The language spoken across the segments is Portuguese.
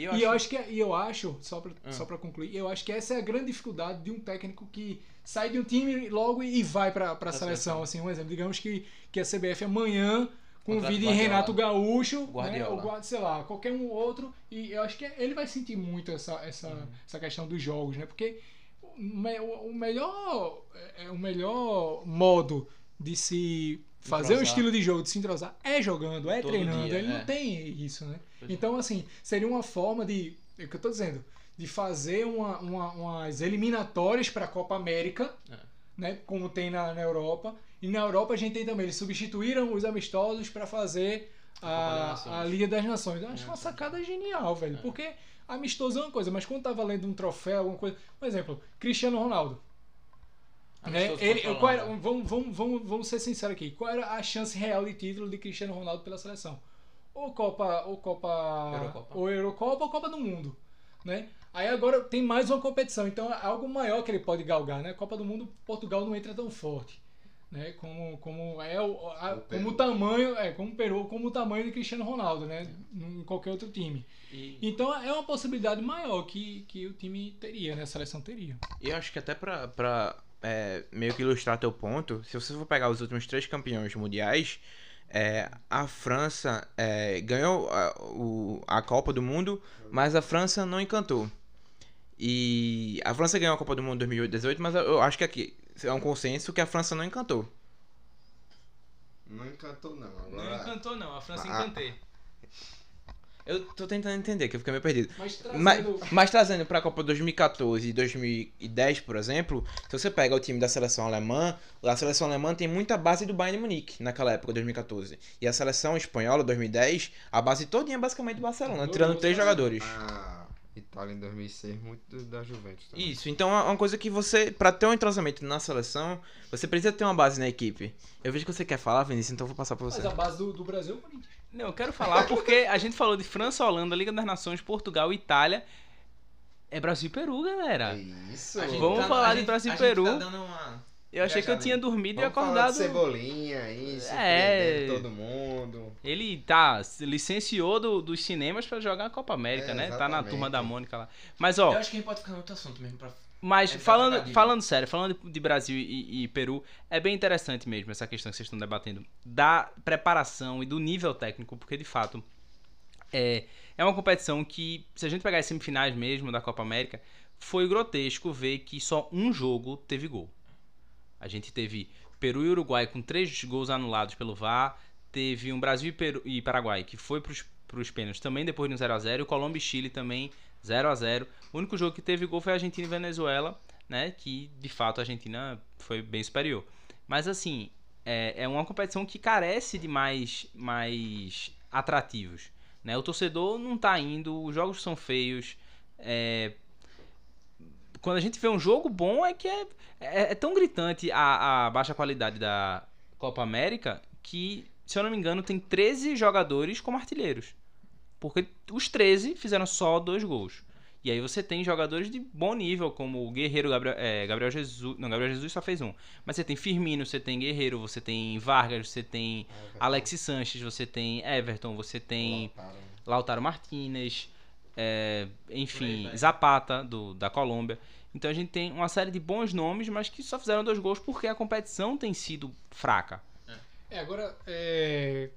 E eu E eu acho- acho que é, e eu acho, só pra, Ah. só pra concluir, eu acho que essa é a grande dificuldade de um técnico que sai de um time logo e vai pra, pra Pra seleção. Assim, um exemplo, digamos que, que a CBF amanhã convide. Renato Gaúcho, né, Guardiola. ou Guard- sei lá, qualquer um outro, e eu acho que ele vai sentir muito essa, essa, Uhum. essa questão dos jogos, né? Porque o, me- o- o melhor é, o melhor modo de se fazer um Entrosar. estilo de jogo, de se entrosar, é jogando, é Todo treinando. dia, ele é. não tem isso, né? É. Então, assim, seria uma forma de. É o que eu tô dizendo. De fazer uma, uma- umas eliminatórias para a Copa América, É. né? Como tem na, na Europa. E na Europa a gente tem também. Eles substituíram os amistosos para fazer a, Nações. a Liga das Nações. Eu acho É. uma sacada genial, velho. Porque amistoso é uma coisa, mas quando tá valendo um troféu, alguma coisa. Por exemplo, Cristiano Ronaldo. Né? Ele, a era- Holanda. vamos, vamos, vamos, vamos ser sinceros aqui. Qual era a chance real de título de Cristiano Ronaldo pela seleção? Ou Copa, ou Copa, Eurocopa. ou Eurocopa ou Copa do Mundo, né? Aí agora tem mais uma competição, então é algo maior que ele pode galgar, né? Copa do Mundo, Portugal não entra tão forte, né? Como, como é o, a- O como o tamanho, é como Peru, como o tamanho de Cristiano Ronaldo, né? Em qualquer outro time. E, Então é uma possibilidade maior que, que o time teria, né? A seleção teria. e eu acho que até pra, pra é, meio que ilustrar teu ponto, se você for pegar os últimos três campeões mundiais, é, a França é, ganhou a, o- a Copa do Mundo, mas a França não encantou. E a França ganhou a Copa do Mundo em 2018, mas eu- acho que aqui é um consenso que a França não encantou. Não encantou, não. Não Agora, encantou, não. A França encantei. Eu tô tentando entender, que eu fiquei meio perdido. Mas Mas, trazendo. mas trazendo pra Copa 2014 e 2010, por exemplo, se você pega o time da seleção alemã, a seleção alemã tem muita base do Bayern de Munique naquela época, 2014. E a seleção espanhola, 2010, a base todinha é basicamente do Barcelona, Todo tirando três jogadores. a Itália em 2006, muito da Juventus. também. Isso, então é uma coisa que você, pra ter um entrosamento na seleção, você precisa ter uma base na equipe. Eu vejo que você quer falar, Vinícius, então eu vou passar pra você. Mas a base do, do Brasil é o Corinthians. Não, eu quero falar porque a gente falou de França, Holanda, Liga das Nações, Portugal e Itália. É Brasil e Peru, galera. Isso. A gente Vamos tá- falar de gente- Brasil e gente Peru. tá dando uma- Eu achei que eu tinha dormido e Vamos falar acordado. de Cebolinha aí, É. todo mundo. Ele tá, licenciou do- dos cinemas pra jogar a Copa América, É, né? Tá na exatamente. turma da Mônica lá. Mas, ó, Eu acho que a gente pode ficar no outro assunto mesmo. Pra... Mas É falando, falando sério, falando de, Brasil e, e Peru, é bem interessante mesmo essa questão que vocês estão debatendo da preparação e do nível técnico, porque de fato é, é uma competição que, se a gente pegar as semifinais mesmo da Copa América, foi grotesco ver que só um jogo teve gol. A gente teve Peru e Uruguai com três gols anulados pelo VAR, teve um Brasil e, Peru, e Paraguai que foi pros, pros pênaltis também depois de um 0x0, e Colômbia e Chile também 0 a 0 O único jogo que teve gol foi Argentina e Venezuela, né? Que de fato a Argentina foi bem superior. Mas assim, é, é uma competição que carece de mais, mais atrativos. Né? O torcedor não tá indo, os jogos são feios. é, Quando a gente vê um jogo bom, é que é, é, é tão gritante a, a baixa qualidade da Copa América que, se eu não me engano, tem 13 jogadores como artilheiros. Porque os 13 fizeram só dois gols. E aí você tem jogadores de bom nível, como o Guerreiro Gabriel, é, Gabriel Jesus. Não, Gabriel Jesus só fez um. Mas você tem Firmino, você tem Guerreiro, você tem Vargas, você tem Alex Sanches, você tem Everton, você tem Lautaro Martinez, é, aí enfim, vai. Zapata, do, da Colômbia. Então a gente tem uma série de bons nomes, mas que só fizeram dois gols porque a competição tem sido fraca. É, agora, é,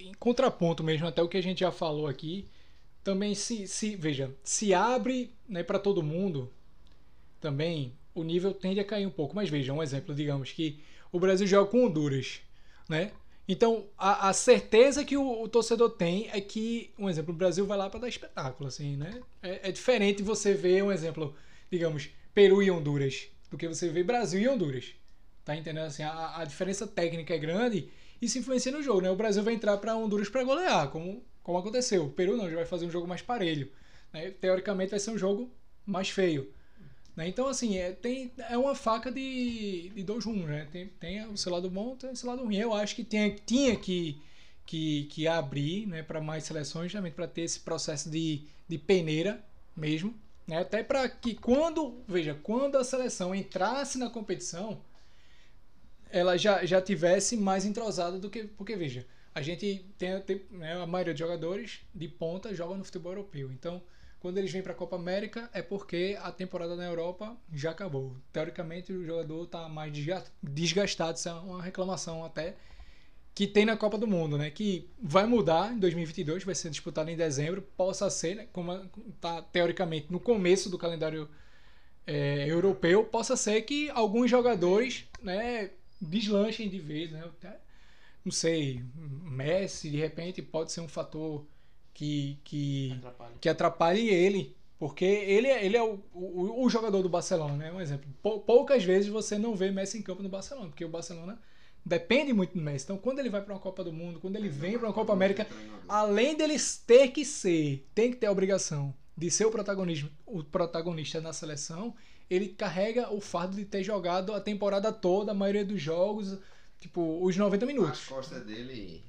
em contraponto mesmo, até o que a gente já falou aqui, também se, se veja, se abre né, para todo mundo, também o nível tende a cair um pouco. Mas veja, um exemplo, digamos que o Brasil joga com Honduras, né? Então, a, a certeza que o, o torcedor tem é que, um exemplo, o Brasil vai lá para dar espetáculo, assim, né? É, é diferente você ver, um exemplo, digamos, Peru e Honduras, do que você ver Brasil e Honduras. Tá entendendo? Assim, a, a diferença técnica é grande se influencia no jogo, né? O Brasil vai entrar para Honduras para golear, como, como aconteceu. O Peru não, já vai fazer um jogo mais parelho. Né? Teoricamente vai ser um jogo mais feio. Né? Então, assim, é, tem, é uma faca de, de dois rumos, né? Tem, tem o seu lado bom tem o seu lado ruim. Eu acho que tinha, tinha que, que, que abrir né, para mais seleções, justamente para ter esse processo de, de peneira mesmo. Né? Até para que quando, veja, quando a seleção entrasse na competição, ela já, já tivesse mais entrosada do que. Porque, veja, a gente tem, tem né, a maioria dos jogadores de ponta joga no futebol europeu. Então, quando eles vêm para a Copa América é porque a temporada na Europa já acabou. Teoricamente, o jogador está mais desga- desgastado, isso é uma reclamação até que tem na Copa do Mundo, né? Que vai mudar em 2022, vai ser disputado em dezembro, possa ser, né, como está teoricamente no começo do calendário é, europeu, possa ser que alguns jogadores, né, deslanchem de vez, né? Não sei, Messi de repente pode ser um fator que que que atrapalhe ele. Porque ele, é- ele é o, o, o jogador do Barcelona, né? Um exemplo. Pou- Poucas vezes você não vê Messi em campo no Barcelona, porque o Barcelona depende muito do Messi. Então, quando ele vai para uma Copa do Mundo, quando ele vem para uma Copa América, além dele ter que ser, tem que ter a obrigação de ser o protagonismo, o protagonista na seleção, ele carrega o fardo de ter jogado a temporada toda, a maioria dos jogos, tipo, os 90 As minutos. costas dele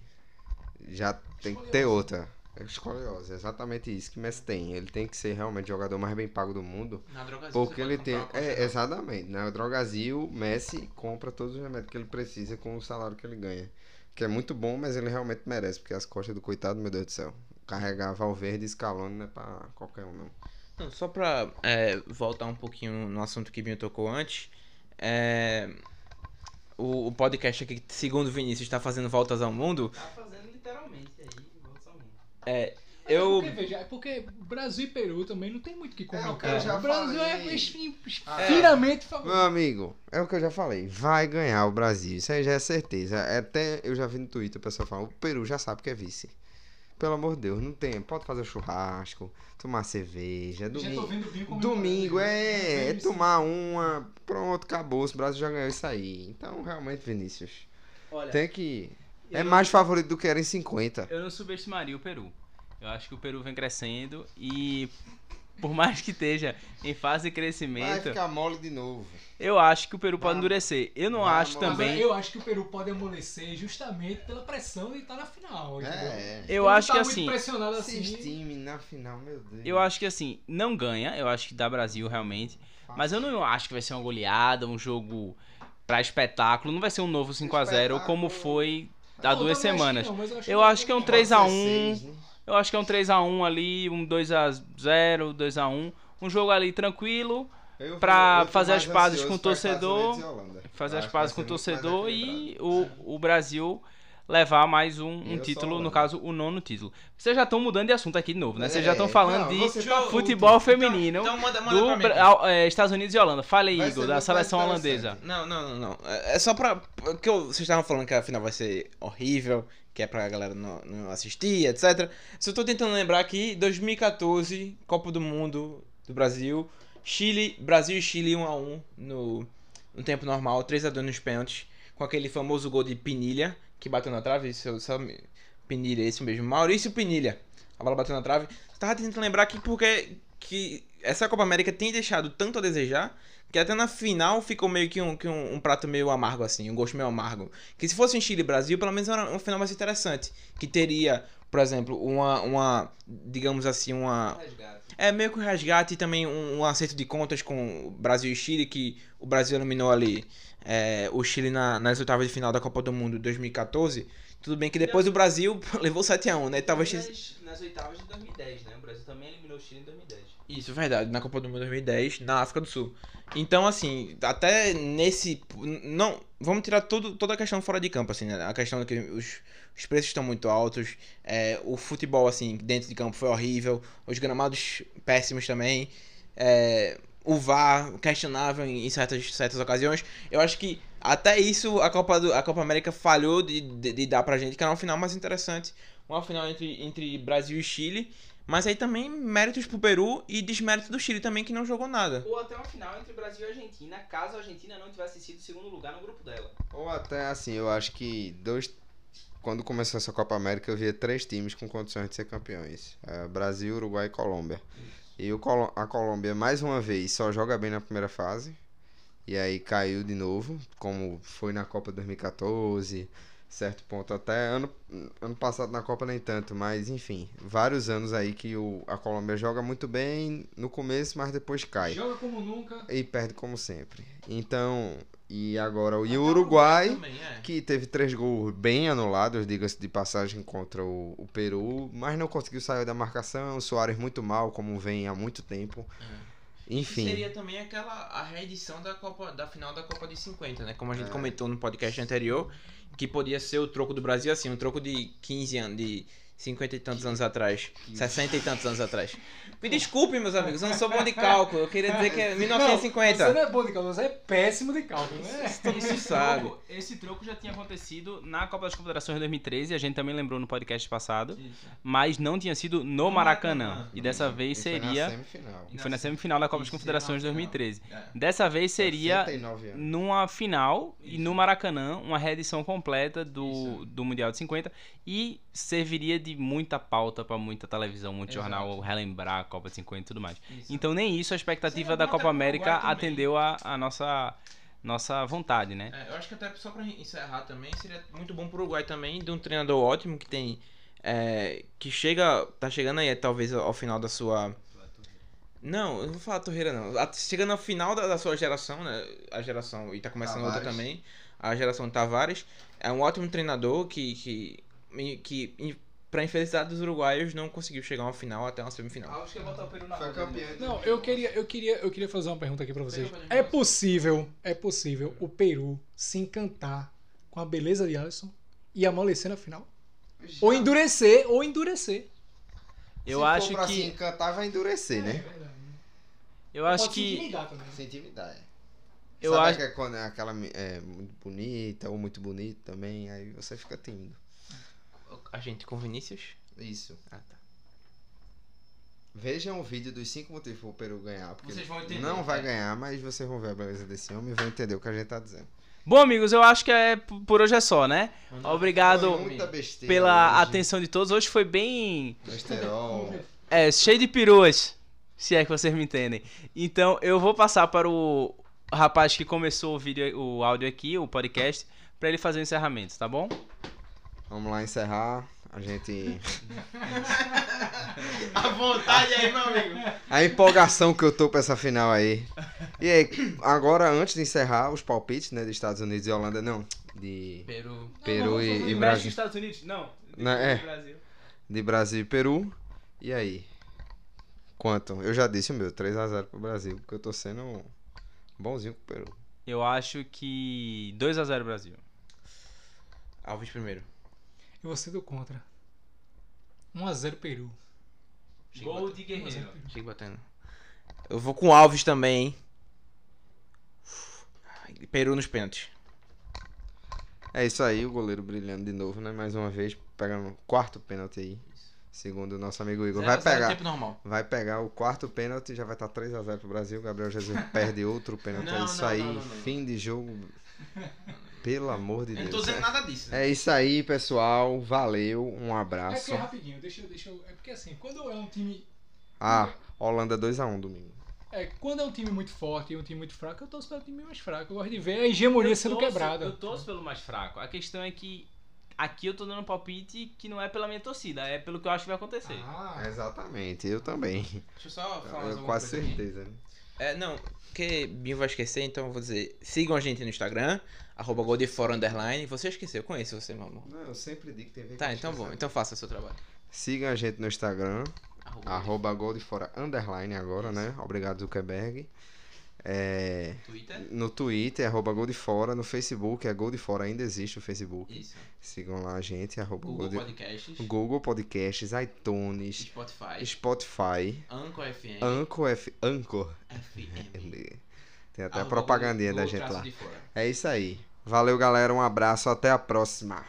já tem que ter outra. É escoliose, é exatamente isso que Messi tem. Ele tem que ser realmente o jogador mais bem pago do mundo. Na Drogazil Porque ele tem. É, costa exatamente. Na Drogazil, Messi compra todos os remédios que ele precisa com o salário que ele ganha. Que é muito bom, mas ele realmente merece, porque as costas do coitado, meu Deus do céu. Carregar Valverde e Scaloni não é pra qualquer um, não. Não, só pra é, voltar um pouquinho no assunto que Binho tocou antes, é, o, o podcast aqui, segundo o Vinícius, está fazendo voltas ao mundo. Tá fazendo literalmente aí, volta ao mundo. É, É eu. porque, veja, é porque Brasil e Peru também não tem muito o que É o que comentar. eu já o Brasil falei. é fin- É. finamente Meu favorito. amigo, é o que eu já falei. Vai ganhar o Brasil. Isso aí já é certeza. É Até eu já vi no Twitter o pessoal falando: o Peru já sabe que é vice. Pelo amor de Deus, não tem. Pode fazer churrasco, tomar cerveja. Já tô Domingo, domingo é, é Vejo isso. tomar uma. Pronto, acabou. O Brasil já ganhou isso aí. Então, realmente, Vinícius. Olha, Tem que. É eu- mais favorito do que era em 50. Eu não subestimaria o Peru. Eu acho que o Peru vem crescendo e por mais que esteja em fase de Vai crescimento, ficar mole de novo. eu acho que o Peru pode Vai- endurecer. Eu não vai acho também. eu acho que o Peru pode amolecer justamente pela pressão de estar na final. entendeu? É. Eu Ele acho tá que muito assim, pressionado Esses assim. times na final, meu Deus. eu acho que assim, não ganha, eu acho que dá Brasil realmente, mas eu não acho que vai ser uma goleada, um jogo pra espetáculo, não vai ser um novo 5 a 0 como foi há duas também acho que semanas. não, eu acho Eu que acho que é um vai- 3 a 1. 16, né? Eu acho que é um 3x1 ali, um 2x0, 2x1. Um jogo ali tranquilo, Eu pra eu tô fazer as pazes com o torcedor, e fazer as que pazes com o torcedor e o, o Brasil levar mais um, um título, no caso, o nono título. Vocês já estão mudando de assunto aqui de novo, né? Vocês já É, estão falando não, de tá puto. futebol feminino Então manda, manda do pra mim. Bra- ao- é, Estados Unidos e Holanda. Fala aí, Igor, da seleção holandesa. Não, não, não, não. É é só pra. Porque eu- vocês estavam falando que a final vai ser horrível, que é pra galera não, não assistir, etc. Só tô tentando lembrar aqui, 2014, Copa do Mundo do Brasil. Chile, Brasil e Chile 1x1 no, no tempo normal, 3x2 nos pênaltis, com aquele famoso gol de Pinilha, que bateu na trave. Eu só me- Pinilha, esse mesmo. Maurício Pinilha. A bola bateu na trave. Tava tentando lembrar aqui porque que essa Copa América tem deixado tanto a desejar que até na final ficou meio que um, que um, um prato meio amargo, assim, um gosto meio amargo. Que se fosse em Chile e Brasil, pelo menos era um final mais interessante. Que teria, por exemplo, uma, uma digamos assim, uma. É meio que um resgate e também um, um acerto de contas com o Brasil e Chile, que o Brasil eliminou ali é, o Chile na- nas oitavas de final da Copa do Mundo 2014. Tudo bem que depois o Brasil levou 7x1, né? Talvez nas, nas oitavas de 2010, né? O Brasil também eliminou o Chile em 2010. Isso, verdade, na Copa do Mundo 2010, na África do Sul. Então, assim, até nesse. Não. Vamos tirar tudo, toda a questão fora de campo, assim, né? A questão de que os, os preços estão muito altos. é, o futebol, assim, dentro de campo foi horrível. Os gramados péssimos também. é, o VAR questionável em, certas, certas ocasiões. Eu acho que até isso a Copa, do, a Copa América falhou de, de, de dar pra gente, que era uma final mais interessante. Uma final entre, entre Brasil e Chile. Mas aí também méritos pro Peru e desméritos do Chile também, que não jogou nada. Ou até uma final entre Brasil e Argentina, caso a Argentina não tivesse sido segundo lugar no grupo dela. Ou até assim, eu acho que dois. Quando começou essa Copa América, eu via três times com condições de ser campeões: É, Brasil, Uruguai e Colômbia. E o Colo- a Colômbia, mais uma vez, só joga bem na primeira fase. E aí caiu de novo, como foi na Copa 2014. Certo ponto. Até ano, ano passado na Copa nem tanto, mas enfim, vários anos aí que o, a Colômbia joga muito bem no começo, mas depois cai. Joga como nunca. E perde como sempre. Então, e agora o, e Uruguai, também, é. que teve três gols bem anulados, diga-se de passagem, contra o, o Peru, mas não conseguiu sair da marcação. O Soares muito mal, como vem há muito tempo. Enfim. Seria também aquela a reedição da Copa da final da Copa de 50, né? Como a gente É. comentou no podcast anterior, que podia ser o troco do Brasil assim, um troco de 15 anos, de 50 e tantos anos atrás, 60 e tantos anos atrás. Me desculpem, meus amigos, eu não sou bom de cálculo. Eu queria dizer que é Não, você 1950. não é bom de cálculo, você é péssimo de cálculo, né? Todo mundo Esse sabe. troco, esse troco já tinha acontecido na Copa das Confederações de 2013, a gente também lembrou no podcast passado, mas não tinha sido no Maracanã. Maracanã. E dessa vez E foi na seria. semifinal. E foi na semifinal da Copa das Isso, Confederações de na final. 2013. É. Dessa vez seria 69 anos. numa final e Isso. no Maracanã, uma reedição completa do, Isso. do Mundial de 50 e serviria de muita pauta pra muita televisão, muito Exato. jornal relembrar a Copa de 50 e tudo mais. Isso. Então nem isso a expectativa Seria da bom Copa América atendeu a, a nossa nossa vontade, né? É, eu acho que até só pra encerrar também, seria muito bom pro Uruguai também, de um treinador ótimo que tem. é, que chega. tá chegando aí talvez ao final da sua. Não, eu não vou falar Torreira não. Chegando ao final da, da sua geração, né? A geração. E tá começando outra Tavares. também. A geração Tavares. É um ótimo treinador que. que, que pra infelicidade dos uruguaios, não conseguiu chegar ao final até uma semifinal. Acho que ia botar o Peru na Foi campeão. Não, eu queria, eu queria, eu queria fazer uma pergunta aqui pra vocês. É possível, é possível o Peru se encantar com a beleza de Alisson e amolecer na final? Ou endurecer, ou endurecer. Eu Se acho for pra se que encantar, vai endurecer, né? verdade. eu acho Pode se que intimidar também. Se intimidar, é. eu Sabe acho que é quando é aquela é, muito bonita ou muito bonito também, aí você fica tímido. A gente com Vinícius? Isso. Ah, tá. Vejam o vídeo dos 5 motivos pro Peru ganhar. Porque Vocês vão entender, Não vai é. ganhar, mas vocês vão ver a beleza desse homem e vão entender o que a gente tá dizendo. Bom, amigos, eu acho que é por hoje é só, né? Obrigado besteira pela hoje. atenção de todos. Hoje foi bem Besterol. É, cheio de peruas, se é que vocês me entendem. Então, eu vou passar para o rapaz que começou o vídeo, o áudio aqui, o podcast, para ele fazer o encerramento, tá bom? Vamos lá encerrar. A gente. À vontade aí, meu amigo. A empolgação que eu tô pra essa final aí. E aí, agora, antes de encerrar, os palpites, né? De Estados Unidos e Holanda, não. De Peru. Peru e, e Brasil. Estados Unidos? Não. Não, é. Brasil. De Brasil e Peru. E aí? Quanto? Eu já disse o meu, 3x0 pro Brasil, porque eu tô sendo bonzinho com o Peru. Eu acho que 2 a 0 Brasil. Alves primeiro. E você do contra. 1x0 Peru. Chega Gol batendo. de Guerreiro. Chega batendo. Eu vou com Alves também, hein? Peru nos pênaltis. É isso aí, o goleiro brilhando de novo, né? Mais uma vez, pegando o quarto pênalti aí. Segundo o nosso amigo Igor. Zero Vai pegar, tempo normal. vai pegar o quarto pênalti já vai estar 3x0 pro Brasil. Gabriel Jesus perde outro pênalti. Não, é isso não, aí, não, não, não. fim de jogo. Pelo amor de Eu não tô Deus. dizendo É. nada disso. né? É isso aí, pessoal. Valeu, um É abraço. porque rapidinho, deixa, eu- deixa eu. É porque assim, quando é um time. Ah, Holanda 2x1 domingo. É, quando é um time muito forte e um time muito fraco, eu torço pelo time mais fraco. Eu gosto de ver a hegemonia Eu sendo torço- quebrada. Eu torço pelo mais fraco. A questão é que aqui eu tô dando um palpite que não é pela minha torcida, é pelo que eu acho que vai acontecer. Ah, Exatamente, eu também. Deixa eu só falar mais Eu, quase coisa aqui. Né? É, não, porque Binho vai esquecer, então eu vou dizer. Sigam a gente no Instagram, arroba Underline. Você esqueceu, eu conheço você, meu amor. Não, eu sempre digo que ver Tá, então bom, então faça o seu trabalho. Sigam a gente no Instagram, Arroba arroba underline agora, né? Obrigado, Zuckerberg. É, Twitter. no Twitter, arroba goldfora. No Facebook, é goldfora, ainda existe o Facebook. Isso. Sigam lá a gente, arroba Google Gold- Podcasts. Google Podcasts, iTunes, Spotify. Spotify, Anchor FM. Anchor, F... Anchor. FM. Tem até a Arroba propagandinha Google- da gente lá. de fora. É isso aí. Valeu, galera. Um abraço. Até a próxima.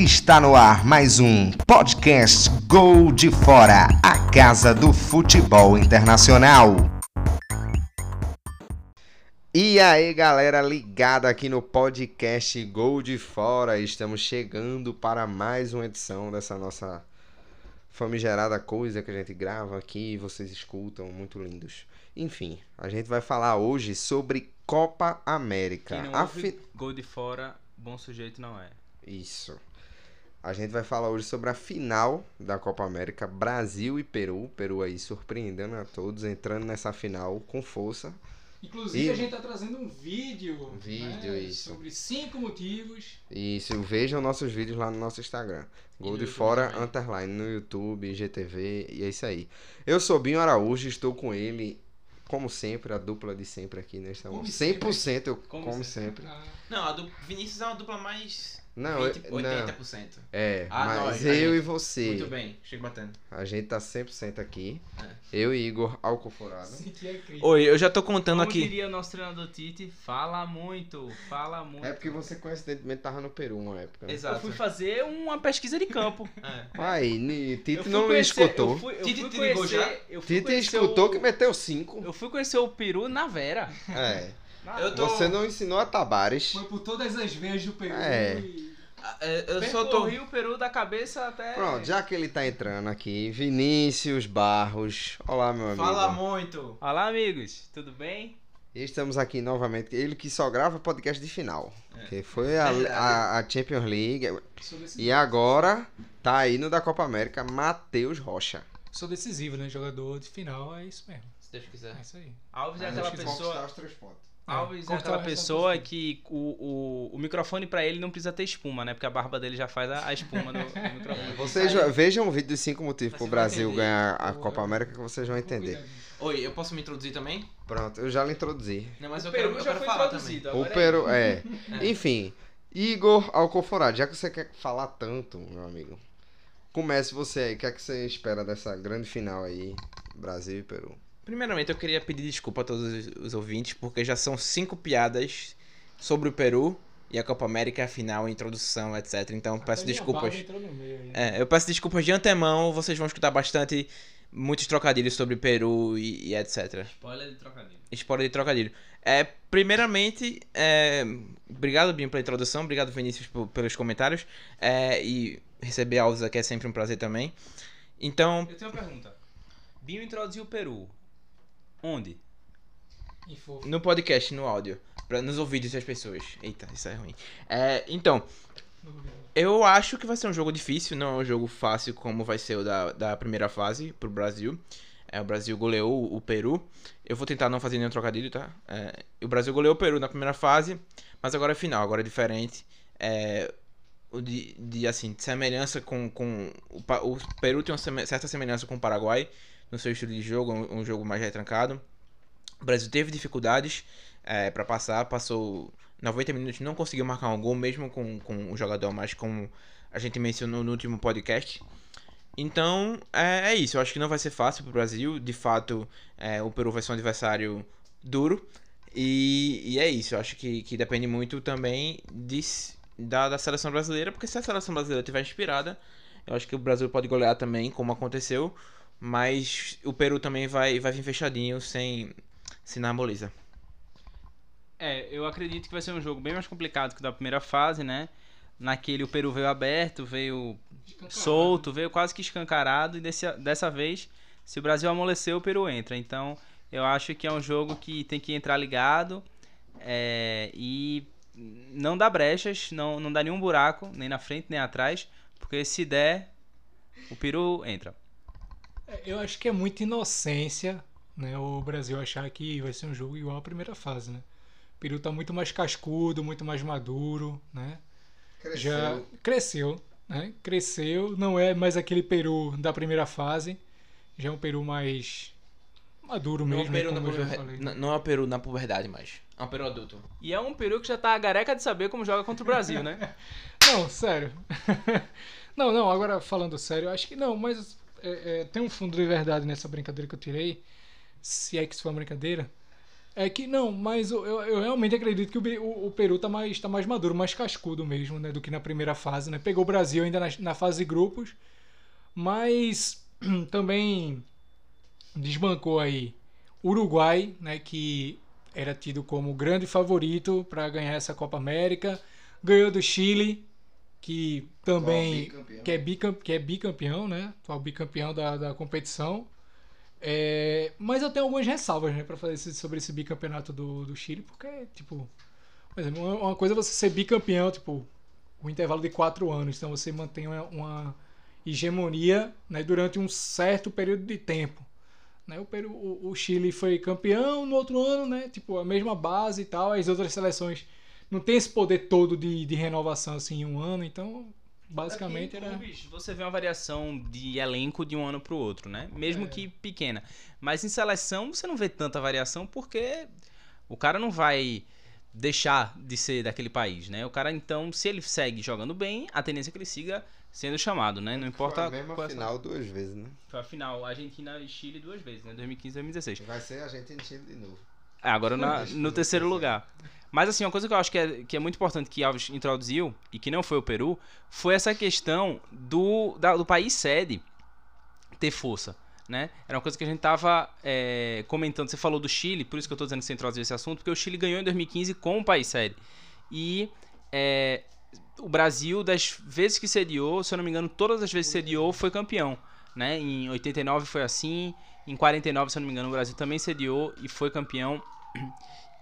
Está no ar mais um podcast Gol de Fora, a casa do futebol internacional. E aí, galera, ligada aqui no podcast Gol de Fora. Estamos chegando para mais uma edição dessa nossa famigerada coisa que a gente grava aqui e vocês escutam, muito lindos. Enfim, a gente vai falar hoje sobre Copa América. Quem não gol de fora, bom sujeito não é. Isso. A gente vai falar hoje sobre a final da Copa América, Brasil e Peru. Peru aí surpreendendo a todos, entrando nessa final com força. Inclusive, E- a gente tá trazendo um vídeo, Um vídeo, né, isso. sobre cinco motivos. Isso, vejam nossos vídeos lá no nosso Instagram. Gol de fora, também. underline, no YouTube, GTV, e é isso aí. Eu sou Binho Araújo, estou com ele, como sempre, a dupla de sempre aqui nesta Como 100% eu Como como, sempre. Ah, Não, a do Vinícius é uma dupla mais. Não, 20, eu- 80%. É, Ah, mas nós, eu gente. e você, Muito bem, chega batendo. a gente tá 100% aqui. É. Eu e Igor Alcoforado. crítica. Oi, eu já tô contando Como aqui. diria o nosso treinador Tite, fala muito, fala muito. É porque você coincidentemente tava no Peru uma época. Né? Eu Exato. fui fazer uma pesquisa de campo. É. Aí, Eu fui não conhecer- escutou. Eu fui, eu Tite fui conhecer, já? eu fui conhecer escutou o- que meteu 5. Eu fui conhecer o peru na Vera. É. Eu tô- Você não ensinou a Tabares. Foi por todas as veias do Peru. É. e- Ah, é, Eu só tô. O peru da cabeça até... Pronto, já que ele tá entrando aqui, Vinícius Barros. Olá, meu amigo. Fala muito. Olá, amigos. Tudo bem? E estamos aqui novamente. Ele que só grava podcast de final. É. Que foi a, a, a Champions League. Sou decisivo. E agora tá aí no da Copa América, Matheus Rocha. Sou decisivo, né? Jogador de final, é isso mesmo. Se Deus quiser. É isso aí. Alves é aquela pessoa... conquistar os três pontos. Alves é cortar aquela pessoa que o, o, o microfone pra ele não precisa ter espuma, né? Porque a barba dele já faz a, a espuma no, no microfone. Vocês Aí- vejam o vídeo dos 5 motivos pro Brasil entender. ganhar a. Copa América que vocês vão entender. Oi, eu posso me introduzir também? Pronto, eu já lhe introduzi. Não, mas o eu peru quero, eu já quero foi falar introduzido. O agora é Peru, é. É. Enfim, Igor Alcoforado, já que você quer falar tanto, meu amigo, comece você aí. O que é que você espera dessa grande final aí, Brasil e Peru? Primeiramente, eu queria pedir desculpa a todos os- ouvintes, porque já são cinco piadas sobre o Peru e a Copa América, a final, a introdução, etc. Então, peço Até desculpas. barba entrou no meio aí. É, eu peço desculpas de antemão, vocês vão escutar bastante, muitos trocadilhos sobre Peru e, e etc. Spoiler de trocadilho. Spoiler de trocadilho. É, primeiramente, é, obrigado, Binho, pela introdução, obrigado, Vinícius, pelos comentários, é, e receber Alves aqui é sempre um prazer também. Então, Eu tenho uma pergunta. Binho introduziu o Peru. Onde? No podcast, no áudio, pra, nos ouvidos das pessoas. Eita, isso é ruim. É, então, eu acho que vai ser um jogo difícil, não é um jogo fácil como vai ser o da, da primeira fase pro Brasil. É, o Brasil goleou o, Peru. Eu vou tentar não fazer nenhum trocadilho, tá? É, o Brasil goleou o Peru na primeira fase, mas agora é final, agora é diferente. É, o de, de, assim, de semelhança com, com o, o Peru tem uma seme- certa semelhança com o Paraguai no seu estilo de jogo, um, um jogo mais retrancado. O Brasil teve dificuldades é, para passar, passou 90 minutos, não conseguiu marcar um gol, mesmo com, com o jogador mais, como a gente mencionou no último podcast. Então, é, é isso. Eu acho que não vai ser fácil pro Brasil. De fato, é, o Peru vai ser um adversário duro. E, e é isso. Eu acho que, que depende muito também de, da, da seleção brasileira, porque se a seleção brasileira estiver inspirada, eu acho que o Brasil pode golear também, como aconteceu. Mas o Peru também vai, vai vir fechadinho, sem, sem na moleza. É, eu acredito que vai ser um jogo bem mais complicado que o da primeira fase, né? Naquele o Peru veio aberto, veio solto, veio quase que escancarado. E desse, dessa vez, se o Brasil amolecer, o Peru entra. Então, eu acho que é um jogo que tem que entrar ligado é, e não dá brechas, não, não dá nenhum buraco, nem na frente nem atrás, porque se der, o Peru entra. É, Eu acho que é muita inocência, né? O Brasil achar que vai ser um jogo igual à primeira fase, né? O Peru tá muito mais cascudo, muito mais maduro, né? Já cresceu, né? Cresceu, não é mais aquele Peru da primeira fase, já é um Peru mais maduro Não é, mesmo, o Peru na como eu já puber- falei. n- não é o Peru na puberdade mais. É um Peru adulto. E é um Peru que já tá gareca de saber como joga contra o Brasil, né? Não, sério. não, não, agora falando sério, eu acho que não, mas é, é, tem um fundo de verdade nessa brincadeira que eu tirei, se é que isso foi uma brincadeira. É que não, mas eu, eu, eu realmente acredito que o, o, o Peru tá mais, tá mais maduro, mais cascudo mesmo, né, do que na primeira fase, né? Pegou o Brasil ainda na, na fase de grupos, mas também desbancou aí Uruguai, né, que era tido como grande favorito para ganhar essa Copa América, ganhou do Chile, que também que é, bicam, que é bicampeão, né? Atual bicampeão da, da competição. É, mas eu tenho algumas ressalvas, né, para fazer sobre esse bicampeonato do, do Chile, porque, tipo, por exemplo, uma coisa é você ser bicampeão, tipo, um intervalo de quatro anos, então você mantém uma, uma hegemonia né, durante um certo período de tempo. Né? O, Peru- o, o Chile foi campeão no outro ano, né? Tipo, a mesma base e tal. As outras seleções não tem esse poder todo de, de renovação assim em um ano, então basicamente Aqui em era. clubes, Você vê uma variação de elenco de um ano pro outro, né? Mesmo É. que pequena. Mas em seleção você não vê tanta variação porque o cara não vai deixar de ser daquele país, né? O cara, então, se ele segue jogando bem, a tendência é que ele siga sendo chamado, né? Não importa Foi a mesma qual é a- final duas vezes, né? Foi a final Argentina e Chile duas vezes, né? 2015 e 2016. Vai ser a gente em Chile de novo. É, agora na- no terceiro lugar. Mas assim, uma coisa que eu acho que é, que é muito importante que Alves introduziu, e que não foi o Peru, foi essa questão do, da- do país sede ter força. Né? Era uma coisa que a gente tava é, comentando. Você falou do Chile, por isso que eu tô dizendo que você introduziu esse assunto, porque o Chile ganhou em 2015 com o país sede. E é, o Brasil, das vezes que sediou, se eu não me engano, todas as vezes que sediou, foi campeão. Né? Em 89 foi assim, em 49, se eu não me engano, o Brasil também sediou e foi campeão.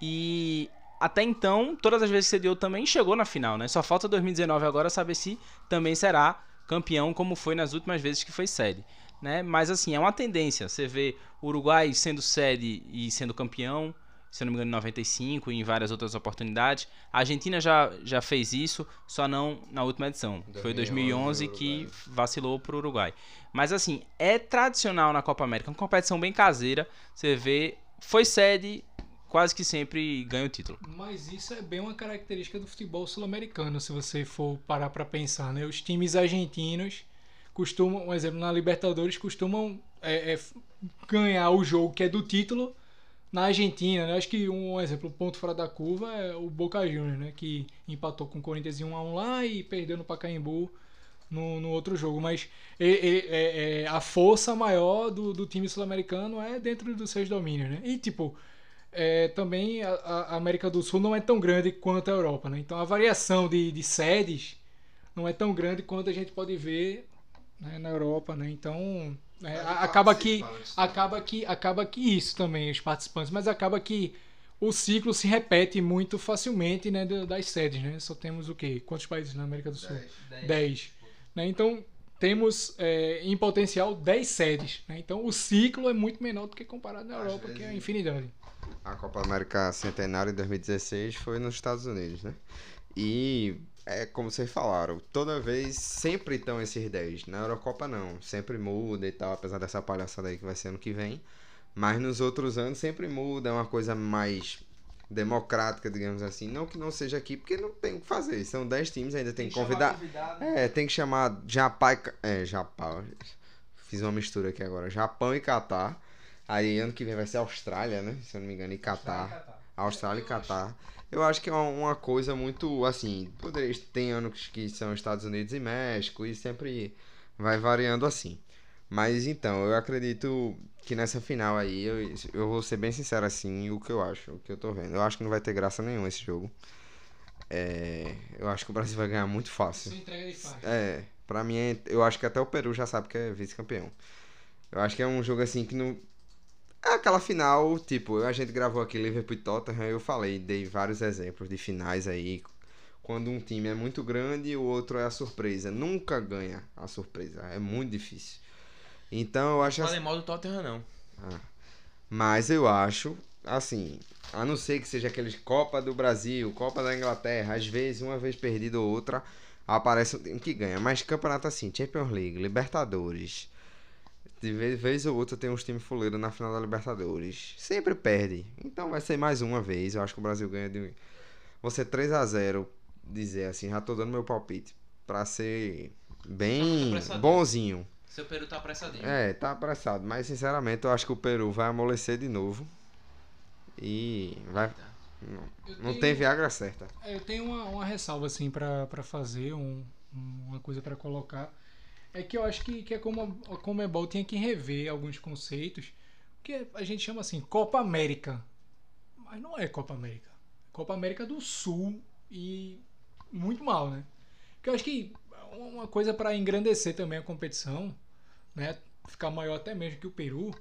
E até então, todas as vezes que sediou também chegou na final, né? Só falta 2019 agora saber se também será campeão como foi nas últimas vezes que foi sede, né? Mas assim, é uma tendência. Você vê o Uruguai sendo sede e sendo campeão, se eu não me engano, em 95 e em várias outras oportunidades. A Argentina já, já fez isso, só não na última edição. Foi 2011 2011 que Uruguai. vacilou pro Uruguai. Mas assim, é tradicional na Copa América, uma competição bem caseira. Você vê, foi sede, quase que sempre ganha o título. Mas isso é bem uma característica do futebol sul-americano, se você for parar pra pensar, né? Os times argentinos costumam, um exemplo, na Libertadores, costumam é, é, ganhar o jogo que é do título na Argentina, né? Acho que um exemplo, ponto fora da curva é o Boca Juniors, né? Que empatou com o Corinthians em 1 a 1 lá e perdeu no Pacaembu no, no outro jogo. Mas é- é, a força maior do, do time sul-americano é dentro dos seus domínios, né? E tipo, é, também a, a América do Sul não é tão grande quanto a Europa, né? Então a variação de, de sedes não é tão grande quanto a gente pode ver né, na Europa, né? Então é, acaba que acaba que acaba que isso também os participantes, mas acaba que o ciclo se repete muito facilmente, né, da- das sedes, né? Só temos o quê? Quantos países na América do Sul? 10. Né? Então temos é, em potencial 10 sedes. Né? Então o ciclo é muito menor do que comparado na Europa, que é a vezes- infinidade. A Copa América Centenário em 2016 foi nos Estados Unidos, né? E é como vocês falaram, toda vez sempre estão esses 10. Na Eurocopa não, sempre muda e tal, apesar dessa palhaçada aí que vai ser ano que vem. Mas nos outros anos sempre muda, é uma coisa mais democrática, digamos assim. Não que não seja aqui, porque não tem o que fazer. São 10 times, ainda tem que convidar. É, tem que chamar Japão e. É, Japão. Fiz uma mistura aqui agora. Japão e Catar. Aí ano que vem vai ser Austrália, né? Se eu não me engano, e Catar. Austrália e Catar. Eu acho que é uma- coisa muito assim. Poderia, tem anos que são Estados Unidos e México e sempre vai variando assim. Mas então, eu acredito que nessa final aí, eu, eu vou ser bem sincero assim, o que eu acho, o que eu tô vendo. Eu acho que não vai ter graça nenhuma esse jogo. É, eu acho que o Brasil vai ganhar muito fácil. É, pra mim, é- eu acho que até o Peru já sabe que é vice-campeão. Eu acho que é um jogo assim que não. É aquela final, tipo, a gente gravou aqui Liverpool e Tottenham, eu falei, dei vários exemplos de finais aí. Quando um time é muito grande e o outro é a surpresa. Nunca ganha a surpresa. É muito difícil. Então eu acho assim. Falei mal do Tottenham, não. Mas eu acho, assim, a não ser que seja aqueles Copa do Brasil, Copa da Inglaterra, às vezes, uma vez perdida ou outra, aparece um time que ganha. Mas campeonato assim, Champions League, Libertadores. De vez, vez ou outra tem uns times fuleiros na final da Libertadores. Sempre perde. Então vai ser mais uma vez. Eu acho que o Brasil ganha de. Você 3 a 0 dizer assim, já tô dando meu palpite. Pra ser bem apressadinho. bonzinho. Seu Peru tá apressadinho. É, tá apressado. Mas sinceramente eu acho que o Peru vai amolecer de novo. E vai. Não, Eu não tenho- tem Viagra certa. É, Eu tenho uma, uma ressalva assim pra pra fazer, um- um- uma coisa pra colocar. É que eu acho que, que é como a Comebol tinha que rever alguns conceitos. Que a gente chama assim, Copa América. Mas não é Copa América. É Copa América do Sul e muito mal, né? Porque eu acho que uma coisa para engrandecer também a competição, né? Ficar maior até mesmo que o Peru,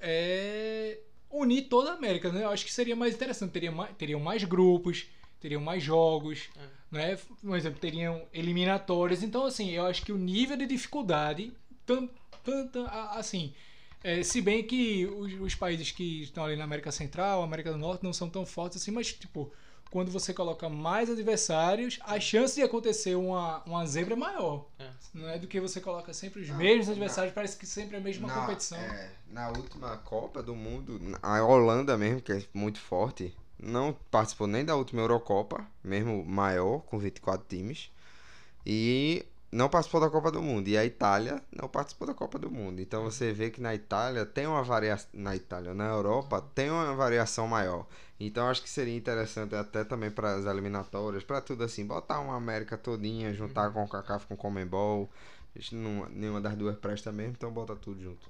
é unir toda a América, né? Eu acho que seria mais interessante. Teria mais, teriam mais grupos, teriam mais jogos, né? Por exemplo, teriam eliminatórias. Então, assim, eu acho que o nível de dificuldade, tanto, tanto assim, é, se bem que os, os, países que estão ali na América Central, América do Norte, não são tão fortes assim, mas, tipo, quando você coloca mais adversários, a chance de acontecer uma, uma zebra é maior. É. Não é do que você coloca sempre os não, mesmos adversários, parece que sempre é a mesma na, competição. É, na última Copa do Mundo, a Holanda mesmo, que é muito forte, não participou nem da última Eurocopa, mesmo maior, com 24 times. E não participou da Copa do Mundo. E a Itália não participou da Copa do Mundo. Então você vê que na Itália tem uma variação. Na Itália, na Europa, tem uma variação maior. Então acho que seria interessante até também para as eliminatórias, para tudo assim, botar uma América todinha, juntar com o CACAF com o Comembol. Não, nenhuma das duas presta mesmo, então bota tudo junto.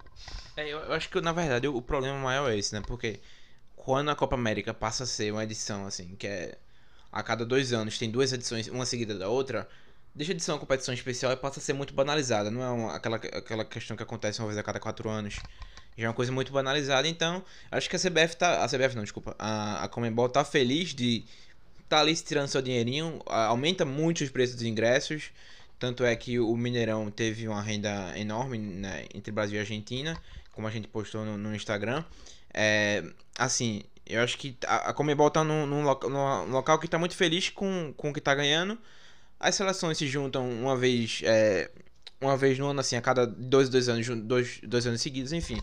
É, eu, eu acho que na verdade o problema maior é esse, né? Porque quando a Copa América passa a ser uma edição assim, que é a cada dois anos tem duas edições, uma seguida da outra, deixa de ser uma competição especial e passa a ser muito banalizada. Não é uma, aquela, aquela questão que acontece uma vez a cada quatro anos. Já é uma coisa muito banalizada, então acho que a CBF tá. A CBF não, desculpa. A, a Comembol tá feliz de tá ali se tirando seu dinheirinho. Aumenta muito os preços dos ingressos. Tanto é que o Mineirão teve uma renda enorme né, entre Brasil e Argentina, como a gente postou no, no Instagram. É, assim, eu acho que a, Comebol tá num, num, num, local que tá muito feliz com, com o que tá ganhando. As seleções se juntam uma vez. É, uma vez no ano, assim, a cada dois, dois anos, dois, dois anos seguidos, enfim.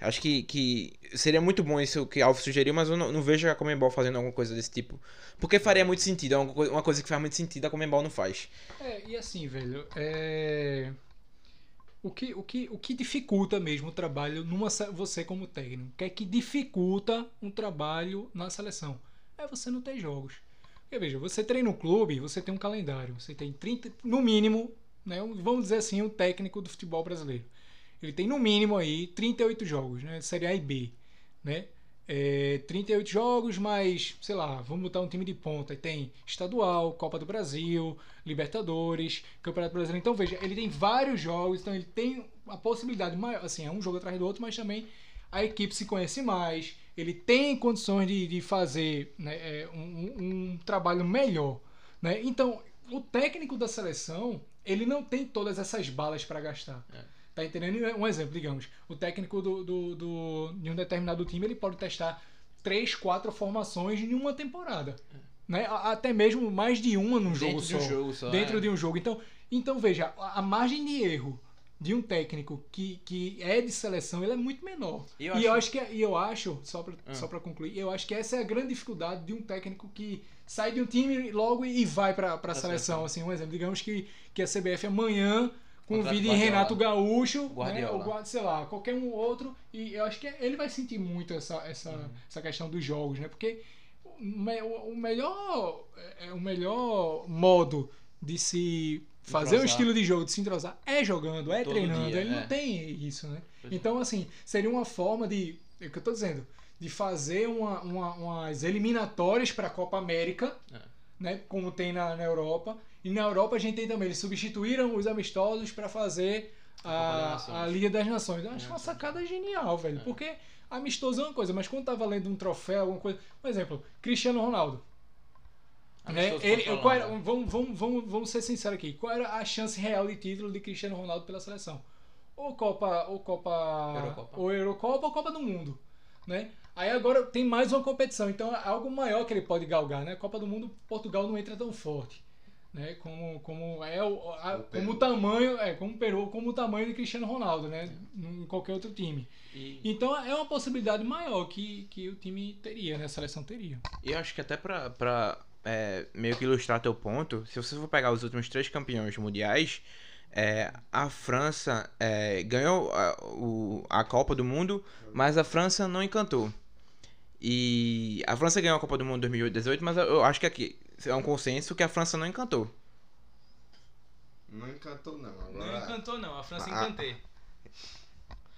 Acho que, que seria muito bom isso que Alves sugeriu, mas eu não, não, vejo a Comembol fazendo alguma coisa desse tipo. Porque faria muito sentido, é uma, uma coisa que faz muito sentido, a Comembol não faz. É, e assim, velho, é o que, o que, o que dificulta mesmo o trabalho numa você como técnico? O que é que dificulta um trabalho na seleção? É você não ter jogos. Porque veja, você treina um clube, você tem um calendário, você tem 30, no mínimo, né, vamos dizer assim, um técnico do futebol brasileiro. Ele tem no mínimo aí 38 jogos, né, Série A e B, né? É, 38 jogos, mas, sei lá, vamos botar um time de ponta. Tem estadual, Copa do Brasil, Libertadores, Campeonato Brasileiro. Então, veja, ele tem vários jogos, então ele tem a possibilidade, maior, assim, é um jogo atrás do outro, mas também a equipe se conhece mais, ele tem condições de, de fazer né, é, um, um, trabalho melhor. Né? Então, o técnico da seleção, ele não tem todas essas balas para gastar. É. Tá entendendo? Um exemplo, digamos, o técnico do, do, do, de um determinado time ele pode testar três, quatro formações em uma temporada. Né? Até mesmo mais de uma num jogo só. Um jogo só. Dentro é. de um jogo. Então, então veja, a, a margem de erro de um técnico que, que é de seleção ele é muito menor. E eu, e acho... eu acho que e eu acho só para ah. só para concluir, eu acho que essa é a grande dificuldade de um técnico que sai de um time logo e vai para a seleção, assim, um exemplo, digamos que que a CBF amanhã Convide Renato Gaúcho, né, ou, sei lá, qualquer um outro. E eu acho que ele vai sentir muito essa, essa, uhum. essa questão dos jogos, né? Porque o, o melhor, é, é, o melhor modo de se fazer entrosar. um estilo de jogo, de se entrosar, é jogando, é Todo treinando. Dia, ele é. não tem isso, né? Pois é. então, assim, seria uma forma de. É o que eu tô dizendo. De fazer uma, uma umas eliminatórias para a Copa América, é. né? Como tem na, na Europa e na Europa a gente tem também, eles substituíram os amistosos para fazer a, a Liga das Nações. Eu acho é, uma sacada genial, velho. É. Porque amistoso é uma coisa, mas quando tá valendo um troféu, alguma coisa. Por exemplo, Cristiano Ronaldo. Né? Ele, qual era, vamos, vamos, vamos, vamos ser sinceros aqui. Qual era a chance real de título de Cristiano Ronaldo pela seleção? Ou Copa, ou Copa, Eurocopa. ou Eurocopa ou Copa do Mundo, né? Aí agora tem mais uma competição, então é algo maior que ele pode galgar, né? Copa do Mundo, Portugal não entra tão forte né? Como, como é o, a, o como o tamanho, é, como Peru, como o tamanho de Cristiano Ronaldo, né? Em qualquer outro time. E... Então é uma possibilidade maior que, que o time teria, né? A seleção teria. E eu acho que até pra, pra é, meio que ilustrar teu ponto, se você for pegar os últimos três campeões mundiais, é, a França é, ganhou a, o, a Copa do Mundo, mas a França não encantou. E a França ganhou a Copa do Mundo em 2018, mas eu acho que aqui é um consenso que a França não encantou. Não encantou, não. Agora... Não encantou, não. A França ah, encantei.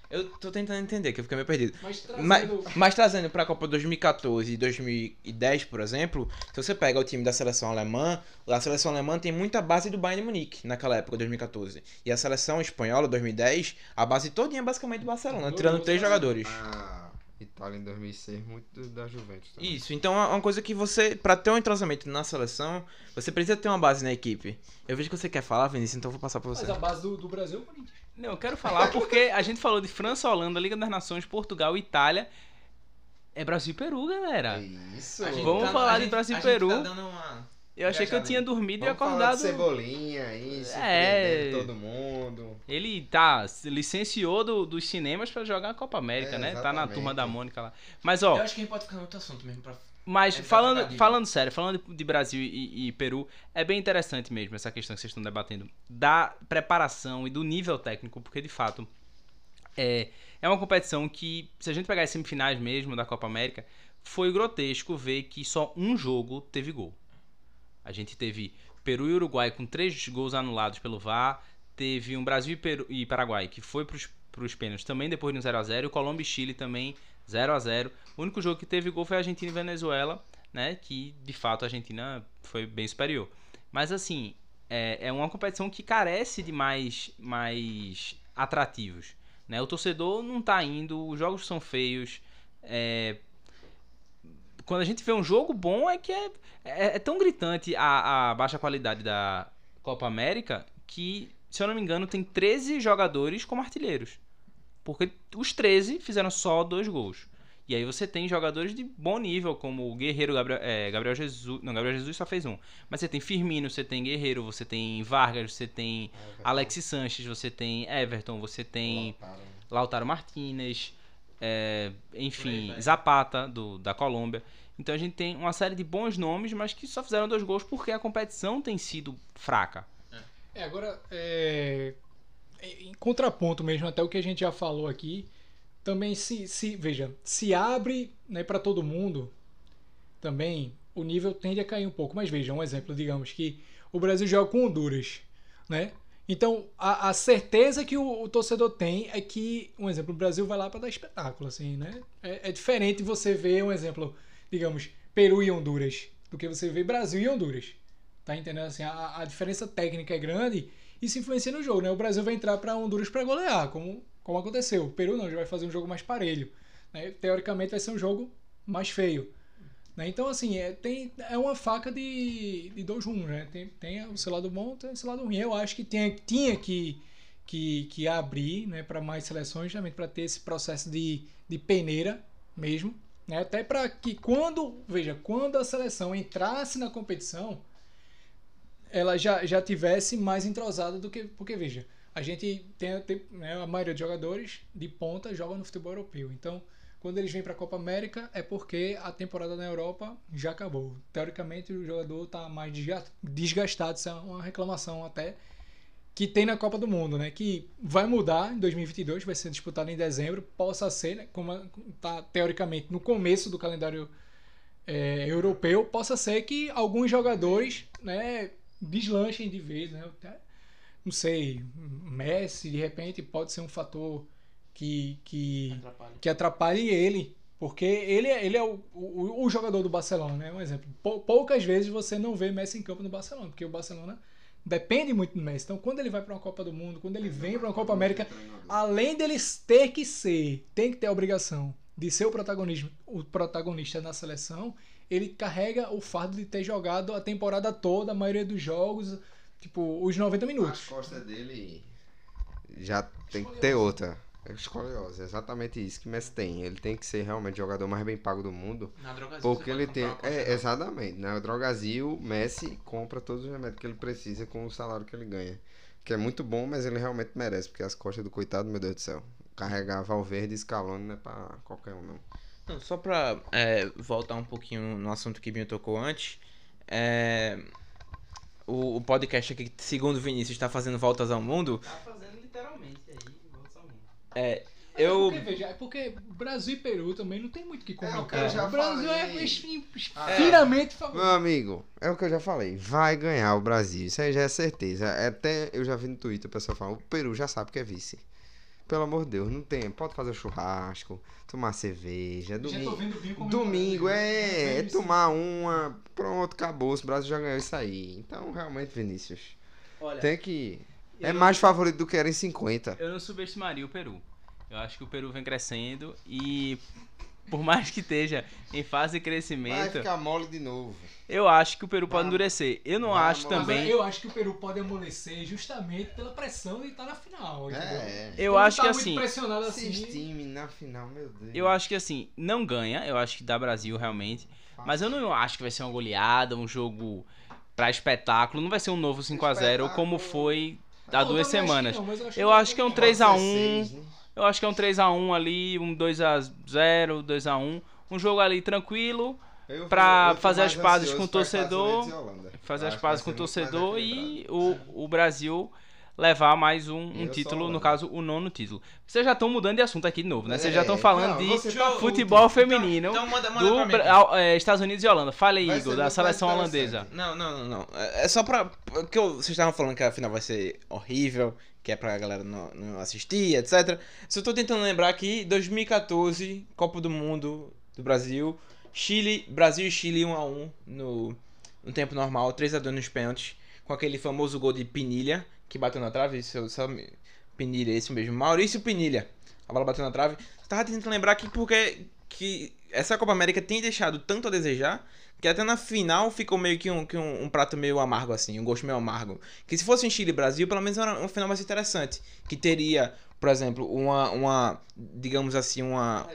Eu tô tentando entender, que eu fiquei meio perdido. Mas Mas, trazendo. mas trazendo pra Copa 2014 e 2010, por exemplo, se você pega o time da seleção alemã, a seleção alemã tem muita base do Bayern de Munique naquela época, 2014. E a seleção espanhola, 2010, a base todinha é basicamente do Barcelona, Do- tirando do- três jogadores. A Itália em 2006, muito da Juventus. também. Isso, então é uma coisa que você, pra ter um entrosamento na seleção, você precisa ter uma base na equipe. Eu vejo que você quer falar, Vinícius, então eu vou passar pra você. Mas a base do, do Brasil é o Corinthians. Não, eu quero falar porque a gente falou de França, Holanda, Liga das Nações, Portugal, Itália. É Brasil e Peru, galera. Isso. A gente Vamos tá- falar a de gente- Brasil e gente Peru. tá dando uma- Eu achei que eu tinha dormido Vamos e falar acordado. de Cebolinha aí, É. todo mundo. Ele tá, licenciou do- dos cinemas pra jogar a Copa América, É, né? Tá na exatamente. turma da Mônica lá. Mas, ó, Eu acho que a gente pode ficar no outro assunto mesmo. Pra... Mas É, falando, falando sério, falando de Brasil e, e Peru, é bem interessante mesmo essa questão que vocês estão debatendo da preparação e do nível técnico, porque de fato é, é uma competição que, se a gente pegar as semifinais mesmo da Copa América, foi grotesco ver que só um jogo teve gol. A gente teve Peru e Uruguai com três gols anulados pelo VAR, teve um Brasil e, Peru, e Paraguai que foi para os pênaltis também depois de um 0x0, e o Colômbia e Chile também 0 a 0 O único jogo que teve gol foi Argentina e Venezuela, né? Que de fato a Argentina foi bem superior. Mas assim, é, é uma competição que carece de mais, mais atrativos. Né? O torcedor não tá indo, os jogos são feios. é, Quando a gente vê um jogo bom, é que é, é, é tão gritante a, a baixa qualidade da Copa América que, se eu não me engano, tem 13 jogadores como artilheiros. Porque os 13 fizeram só dois gols. E aí você tem jogadores de bom nível, como o Guerreiro, Gabriel, é, Gabriel Jesus. Não, Gabriel Jesus só fez um. Mas você tem Firmino, você tem Guerreiro, você tem Vargas, você tem Alexis Sanches, você tem Everton, você tem Lautaro Martinez, é, aí enfim, vai. Zapata, do, da Colômbia. Então a gente tem uma série de bons nomes, mas que só fizeram dois gols porque a competição tem sido fraca. É, agora, é, em contraponto mesmo, até o que a gente já falou aqui, também se, se veja, se abre né, para todo mundo, também o nível tende a cair um pouco. Mas veja, um exemplo, digamos que o Brasil joga com Honduras, né? Então, a, a certeza que o, o torcedor tem é que, um exemplo, o Brasil vai lá para dar espetáculo, assim, né? É, é diferente você ver, um exemplo, digamos, Peru e Honduras, do que você ver Brasil e Honduras. Tá entendendo? Assim, a, a diferença técnica é grande e isso influencia no jogo, né? O Brasil vai entrar para Honduras para golear, como, como aconteceu. O Peru não, já vai fazer um jogo mais parelho. Né? Teoricamente vai ser um jogo mais feio. Né? Então, assim, é, tem, é uma faca de, de dois rumos, né? Tem, tem o seu lado bom tem o seu lado ruim. Eu acho que tinha, tinha que, que, que abrir né, para mais seleções, justamente para ter esse processo de, de peneira mesmo. Né? Até para que quando, veja, quando a seleção entrasse na competição, ela já, já tivesse mais entrosada do que. Porque, veja, a gente tem, tem né, a maioria dos jogadores de ponta joga no futebol europeu. Então, quando eles vêm para a Copa América, é porque a temporada na Europa já acabou. Teoricamente, o jogador está mais desga- desgastado. Isso é uma reclamação até que tem na Copa do Mundo, né? Que vai mudar em 2022, vai ser disputado em dezembro. Possa ser, né? Como está teoricamente no começo do calendário é, europeu, possa ser que alguns jogadores, né? Deslanchem de vez, né? Não sei, Messi de repente pode ser um fator que, que Atrapalha. que atrapalhe ele. Porque ele, é- ele é o, o, o jogador do Barcelona, né? Um exemplo. Pou- Poucas vezes você não vê Messi em campo no Barcelona, porque o Barcelona depende muito do Messi. Então, quando ele vai para uma Copa do Mundo, quando ele vem para uma Copa América, além deles ter que ser, tem que ter a obrigação de ser o protagonista, o protagonista na seleção, ele carrega o fardo de ter jogado a temporada toda, a maioria dos jogos, tipo, os 90 As minutos. costas dele já tem que ter outra. É escoliose, é exatamente isso que Messi tem. Ele tem que ser realmente o jogador mais bem pago do mundo. Na Drogazil Porque você ele tem. É, exatamente. Na Drogazil, Messi compra todos os remédios que ele precisa com o salário que ele ganha. Que é muito bom, mas ele realmente merece. Porque as costas do coitado, meu Deus do céu. Carregar Valverde e Scaloni não é pra qualquer um, não. Não, só pra é, voltar um pouquinho no assunto que Binho tocou antes, é, o, o podcast aqui, segundo o Vinícius, está fazendo voltas ao mundo. Tá fazendo literalmente aí, volta ao mundo. É, É eu. porque, veja, é porque Brasil e Peru também não tem muito o que É, o comentar. que eu já o Brasil falei. é es- É. finamente favorito. Meu amigo, é o que eu já falei. Vai ganhar o Brasil. Isso aí já é certeza. É Até eu já vi no Twitter o pessoal falando: o Peru já sabe que é vice. Pelo amor de Deus, não tem. Pode fazer churrasco, tomar cerveja, Já tô domingo. Domingo é, é Vinho, tomar uma, pronto, acabou. O Brasil já ganhou isso aí. Então, realmente, Vinícius, Olha, tem que. É não- mais favorito do que era em 50. Eu não subestimaria o Peru. Eu acho que o Peru vem crescendo e por mais que esteja em fase de Vai crescimento, ficar mole de novo. eu acho que o Peru pode Vai- endurecer. Eu não vai acho. Agora, também. eu acho que o Peru pode amolecer justamente pela pressão de estar na final, entendeu? É. Eu Ele acho tá que muito assim, pressionado assim. times na final, meu Deus. eu acho que assim, não ganha, eu acho que dá Brasil realmente, mas eu não acho que vai ser uma goleada, um jogo pra espetáculo, não vai ser um novo 5 a 0 como foi há Não, duas também acho que semanas. não, Eu acho que é um vai 3 a Pode 1. ser seis, né? Eu acho que é um 3 a 1 ali, um 2 a 0, 2 a 1, um jogo ali tranquilo. Tô fazer as pazes com o torcedor, fazer as pazes com o torcedor e o, o Brasil levar mais um, um título, no caso, o nono título. Vocês já estão mudando de assunto aqui de novo, né? Vocês já É, estão falando não, de tá futebol puto. feminino Então manda, manda do ao- é, Estados Unidos e Holanda. Fala aí, Vai Igor, da seleção holandesa. Não, não, não, não. É é só pra. Porque vocês estavam falando que a final vai ser horrível, que é pra galera não, não assistir, etc. Só tô tentando lembrar aqui, 2014, Copa do Mundo do Brasil. Chile, Brasil e Chile 1x1 no, no tempo normal, 3x2 nos pênaltis, com aquele famoso gol de Pinilha, que bateu na trave, se eu. Pinilha, esse mesmo. Maurício Pinilha. A bola bateu na trave. Tava tentando lembrar aqui porque que essa Copa América tem deixado tanto a desejar que até na final ficou meio que um, que um, um prato meio amargo, assim, um gosto meio amargo. Que se fosse em Chile e Brasil, pelo menos era um final mais interessante. Que teria, por exemplo, uma, uma digamos assim, uma.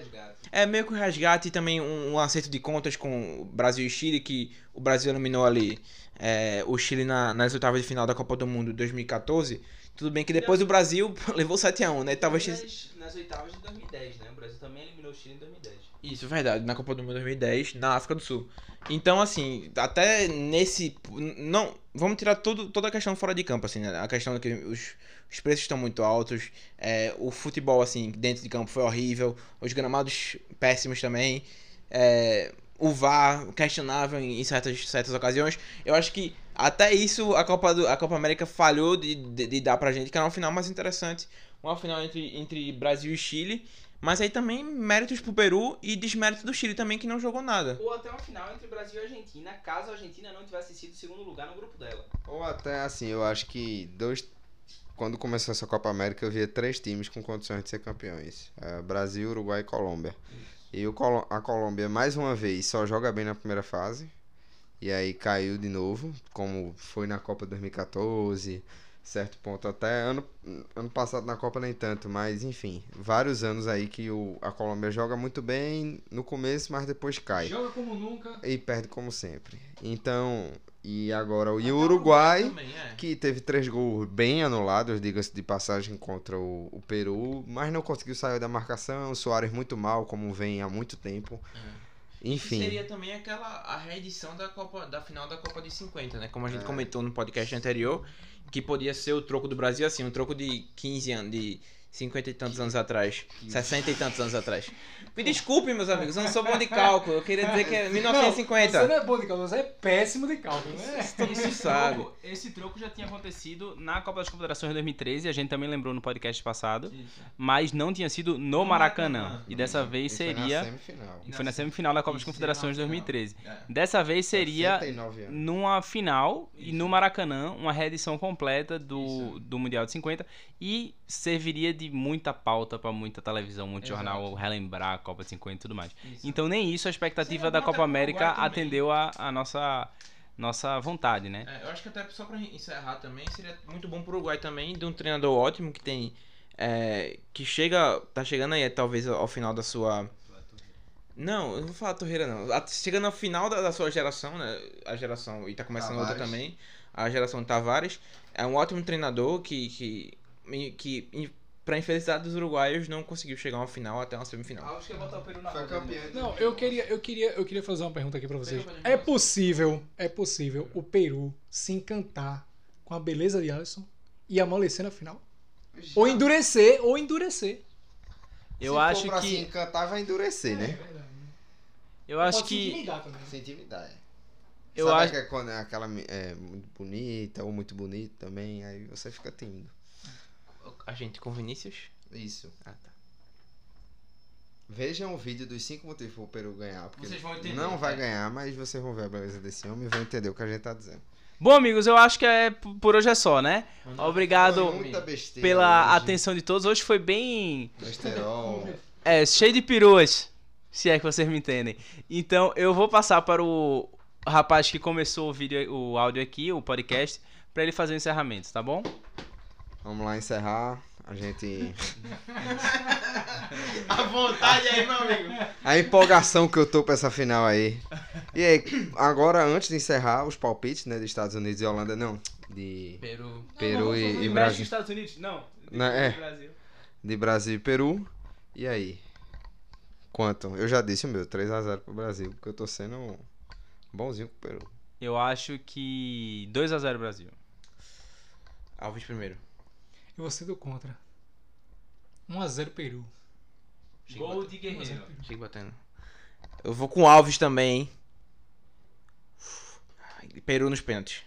É meio que um resgate e também um, um acerto de contas com o Brasil e Chile, que o Brasil eliminou ali é, o Chile na- nas oitavas de final da Copa do Mundo 2014. Tudo bem que depois o Brasil levou 7x1, né? Talvez. Nas, nas oitavas de 2010, né? O Brasil também eliminou o Chile em 2010. Isso, verdade, na Copa do Mundo 2010, na África do Sul. Então, assim, até nesse. Não. Vamos tirar tudo, toda a questão fora de campo, assim, né? A questão de que os, os preços estão muito altos. é, o futebol, assim, dentro de campo foi horrível. Os gramados péssimos também. é, o VAR questionável em, certas, certas ocasiões. Eu acho que até isso a Copa, do, a Copa América falhou de, de, de dar pra gente, que era uma final mais interessante. Uma final entre, entre Brasil e Chile. Mas aí também méritos pro Peru e desmérito do Chile também, que não jogou nada. Ou até uma final entre Brasil e Argentina, caso a Argentina não tivesse sido segundo lugar no grupo dela. Ou até assim, eu acho que dois. Quando começou essa Copa América, eu via três times com condições de ser campeões: É, Brasil, Uruguai e Colômbia. E o Colo- a Colômbia, mais uma vez, só joga bem na primeira fase. E aí caiu de novo, como foi na Copa 2014, certo ponto. Até ano, ano passado na Copa nem tanto, mas enfim, vários anos aí que o, a Colômbia joga muito bem no começo, mas depois cai. Joga como nunca. E perde como sempre. Então, e agora o, e Uruguai, também, é. que teve três gols bem anulados, diga-se de passagem, contra o, o Peru, mas não conseguiu sair da marcação. O Soares muito mal, como vem há muito tempo. Enfim. Seria também aquela a reedição da Copa da final da Copa de 50, né? Como a gente É. comentou no podcast anterior, que podia ser o troco do Brasil assim, um troco de 15 anos, de 50 e tantos anos atrás, 60 e tantos anos atrás. Me desculpem, meus amigos, eu não sou bom de cálculo. Eu queria dizer que é Não, você 1950. não é bom de cálculo, você é péssimo de cálculo, né? Isso sabe. troco, esse troco já tinha acontecido na Copa das Confederações de 2013, a gente também lembrou no podcast passado, mas não tinha sido no Maracanã. Maracanã. E dessa vez E foi na seria. semifinal. E foi na semifinal da Copa das Isso, Confederações de na final. 2013. É. Dessa vez seria 69 anos. numa final e no Maracanã, uma reedição completa do, do Mundial de 50 e serviria de muita pauta pra muita televisão, muito Exato. jornal relembrar a Copa de 50 e tudo mais. Isso. Então nem isso a expectativa Seria da Copa América atendeu a, a nossa nossa vontade, né? É, eu acho que até só pra encerrar também, seria muito bom pro Uruguai também, de um treinador ótimo que tem. é, que chega. tá chegando aí talvez ao final da sua. Não, eu não vou falar Torreira não. A- Chegando ao final da, da sua geração, né? A geração. E tá começando outra Tavares. também. A geração de Tavares. É um ótimo treinador que, que, que pra infelicidade dos uruguaios, não conseguiu chegar a uma final até uma semifinal. Acho que ia botar o Peru na Foi campeão. Não, eu queria, eu queria, eu queria fazer uma pergunta aqui pra vocês. É possível, é possível o Peru se encantar com a beleza de Alisson e amolecer na final? Ou endurecer, ou endurecer. Eu Se acho for pra que se encantar, vai endurecer, né? eu acho Pode se que intimidar também. Se intimidar. é. Eu Sabe acho- que é quando é aquela é, muito bonita ou muito bonito também, aí você fica tímido. A gente com Vinícius. Isso. Ah, tá. Vejam o vídeo dos 5 motivos pro Peru ganhar. Porque Vocês vão entender, Não vai é. ganhar, mas vocês vão ver a beleza desse homem e vão entender o que a gente tá dizendo. Bom, amigos, eu acho que é por hoje é só, né? Obrigado besteira pela hoje. atenção de todos. Hoje foi bem Besterol. É, cheio de peruas, se é que vocês me entendem. Então, eu vou passar para o rapaz que começou o vídeo, o áudio aqui, o podcast, para ele fazer o encerramento, tá bom? Vamos lá encerrar. A gente. À vontade aí, meu amigo. A empolgação que eu tô pra essa final aí. E aí, agora, antes de encerrar, os palpites, né, de Estados Unidos e Holanda, não. De, Peru. Peru e, e México Brasil. Estados Unidos? Não. Não, é. Brasil. De Brasil e Peru. E aí? Quanto? Eu já disse o meu, 3x0 pro Brasil, porque eu tô sendo bonzinho com o Peru. Eu acho que 2 a 0 Brasil. Alves primeiro. E você do contra. 1x0 Peru. Gol de Guerreiro. Chega batendo. Eu vou com Alves também, hein? Peru nos pênaltis.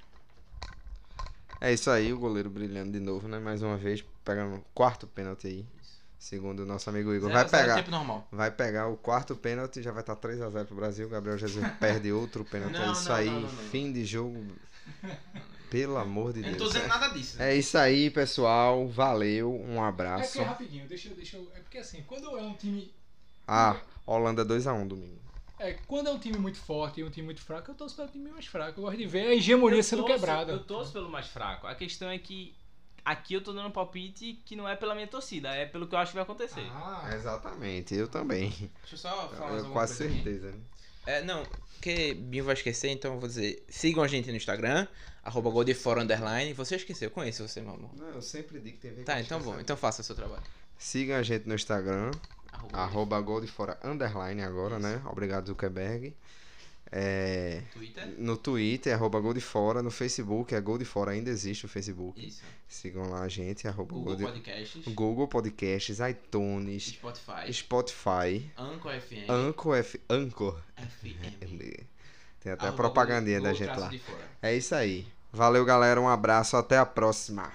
É isso aí, o goleiro brilhando de novo, né? Mais uma vez, pegando o quarto pênalti aí. Segundo o nosso amigo Igor. Vai Zero pegar. tempo normal. Vai pegar o quarto pênalti, já vai estar 3x0 pro Brasil. O Gabriel Jesus perde outro pênalti. é isso não, aí, não, não, não. fim de jogo. Pelo amor de Eu não tô Deus. dizendo nada disso. É isso aí, pessoal. Valeu, um É abraço. porque rapidinho, deixa, eu- deixa eu. É porque assim, quando é um time. Ah, Holanda 2x1 domingo. É, quando é um time muito forte e um time muito fraco, eu torço pelo time mais fraco. Eu gosto de ver a hegemonia Eu sendo torço- quebrada. Eu torço pelo mais fraco. A questão é que aqui eu tô dando um palpite que não é pela minha torcida, é pelo que eu acho que vai acontecer. Ah, Exatamente, eu também. Deixa eu só falar mais Eu, alguma quase coisa aqui. certeza. né? É, não, porque Binho vai esquecer, então eu vou dizer. Sigam a gente no Instagram, arroba Goldefora Underline. Você esqueceu, eu conheço você, meu amor. Não, eu sempre digo que tem a ver Tá, então isso, bom, então faça o seu trabalho. Sigam a gente no Instagram, Arroba arroba Goldfora Underline agora, né? Obrigado, Zuckerberg. É, Twitter. no Twitter, arroba Goldfora. No Facebook, é Goldfora, ainda existe o Facebook. Isso. Sigam lá a gente, arroba Google Gold... Podcasts. Google Podcasts, iTunes, Spotify. Spotify, Anchor FM. Anchor, F... Anchor. FM. Tem até a propagandinha Google da gente lá. É isso aí. Valeu, galera. Um abraço. Até a próxima.